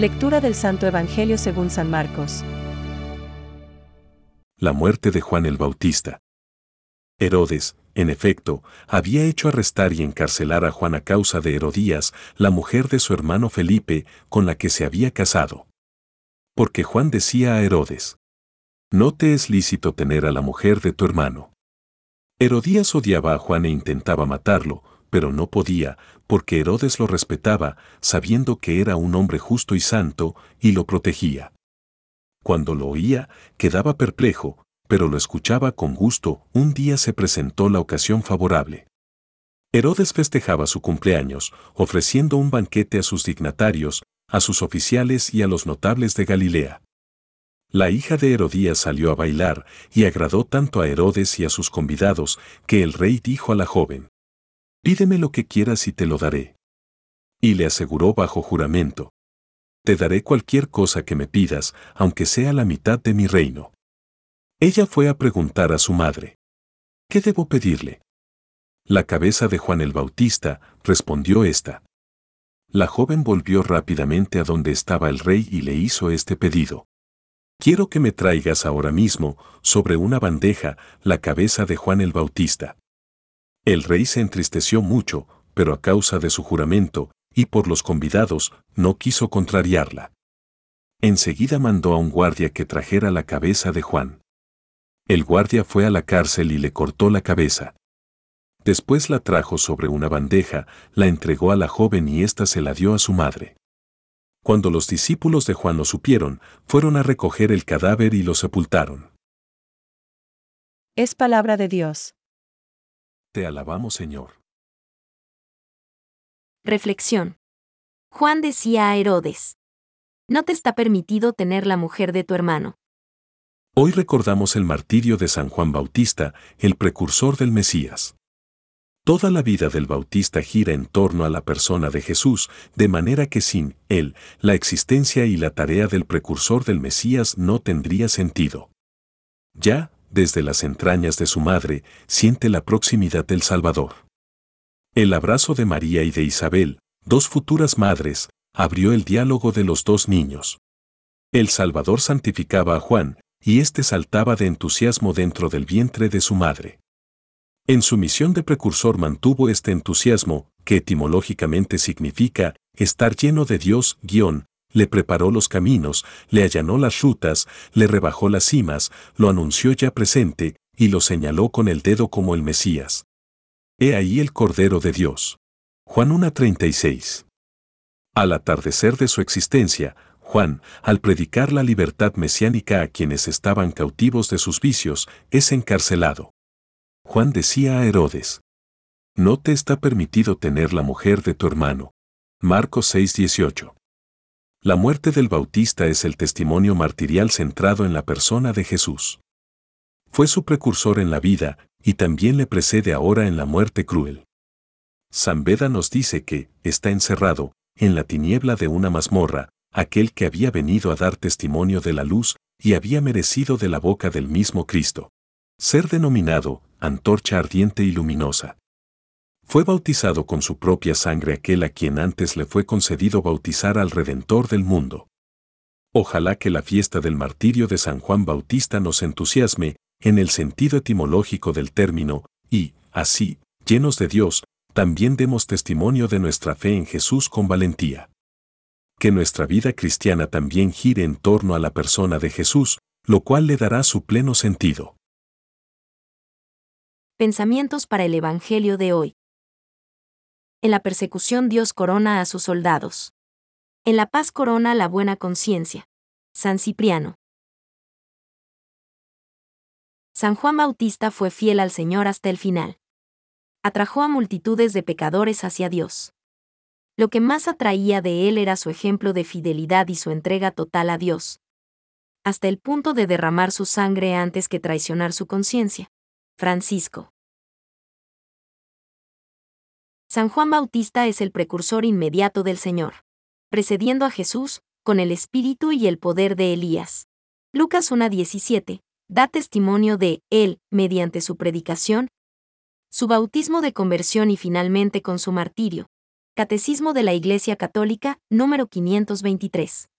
Lectura del Santo Evangelio según San Marcos. La muerte de Juan el Bautista. Herodes, en efecto, había hecho arrestar y encarcelar a Juan a causa de Herodías, la mujer de su hermano Felipe, con la que se había casado. Porque Juan decía a Herodes, No te es lícito tener a la mujer de tu hermano. Herodías odiaba a Juan e intentaba matarlo, pero no podía, porque Herodes lo respetaba, sabiendo que era un hombre justo y santo, y lo protegía. Cuando lo oía, quedaba perplejo, pero lo escuchaba con gusto. Un día se presentó la ocasión favorable. Herodes festejaba su cumpleaños, ofreciendo un banquete a sus dignatarios, a sus oficiales y a los notables de Galilea. La hija de Herodías salió a bailar y agradó tanto a Herodes y a sus convidados que el rey dijo a la joven, Pídeme lo que quieras y te lo daré. Y le aseguró bajo juramento, Te daré cualquier cosa que me pidas, aunque sea la mitad de mi reino. Ella fue a preguntar a su madre, ¿qué debo pedirle? La cabeza de Juan el Bautista, respondió ésta. La joven volvió rápidamente a donde estaba el rey y le hizo este pedido. Quiero que me traigas ahora mismo, sobre una bandeja, la cabeza de Juan el Bautista. El rey se entristeció mucho, pero a causa de su juramento, y por los convidados, no quiso contrariarla. Enseguida mandó a un guardia que trajera la cabeza de Juan. El guardia fue a la cárcel y le cortó la cabeza. Después la trajo sobre una bandeja, la entregó a la joven y ésta se la dio a su madre. Cuando los discípulos de Juan lo supieron, fueron a recoger el cadáver y lo sepultaron. Es palabra de Dios. Te alabamos, Señor. Reflexión. Juan decía a Herodes, No te está permitido tener la mujer de tu hermano. Hoy recordamos el martirio de San Juan Bautista, el precursor del Mesías. Toda la vida del Bautista gira en torno a la persona de Jesús, de manera que sin él, la existencia y la tarea del precursor del Mesías no tendría sentido. Ya, desde las entrañas de su madre, siente la proximidad del Salvador. El abrazo de María y de Isabel, dos futuras madres, abrió el diálogo de los dos niños. El Salvador santificaba a Juan, y éste saltaba de entusiasmo dentro del vientre de su madre. En su misión de precursor mantuvo este entusiasmo, que etimológicamente significa estar lleno de Dios, guion, le preparó los caminos, le allanó las rutas, le rebajó las cimas, lo anunció ya presente, y lo señaló con el dedo como el Mesías. He ahí el Cordero de Dios. Juan 1.36. Al atardecer de su existencia, Juan, al predicar la libertad mesiánica a quienes estaban cautivos de sus vicios, es encarcelado. Juan decía a Herodes, No te está permitido tener la mujer de tu hermano. Marcos 6:18. La muerte del Bautista es el testimonio martirial centrado en la persona de Jesús. Fue su precursor en la vida, y también le precede ahora en la muerte cruel. San Beda nos dice que, está encerrado, en la tiniebla de una mazmorra, aquel que había venido a dar testimonio de la luz y había merecido de la boca del mismo Cristo. Ser denominado antorcha ardiente y luminosa. Fue bautizado con su propia sangre aquel a quien antes le fue concedido bautizar al Redentor del mundo. Ojalá que la fiesta del martirio de San Juan Bautista nos entusiasme en el sentido etimológico del término, y, así, llenos de Dios, también demos testimonio de nuestra fe en Jesús con valentía que nuestra vida cristiana también gire en torno a la persona de Jesús, lo cual le dará su pleno sentido. Pensamientos para el Evangelio de hoy. En la persecución Dios corona a sus soldados. En la paz corona la buena conciencia. San Cipriano. San Juan Bautista fue fiel al Señor hasta el final. Atrajo a multitudes de pecadores hacia Dios. Lo que más atraía de él era su ejemplo de fidelidad y su entrega total a Dios. Hasta el punto de derramar su sangre antes que traicionar su conciencia. Francisco. San Juan Bautista es el precursor inmediato del Señor, precediendo a Jesús, con el espíritu y el poder de Elías. Lucas 1.17 da testimonio de él, mediante su predicación, su bautismo de conversión y finalmente con su martirio, Catecismo de la Iglesia Católica, número 523.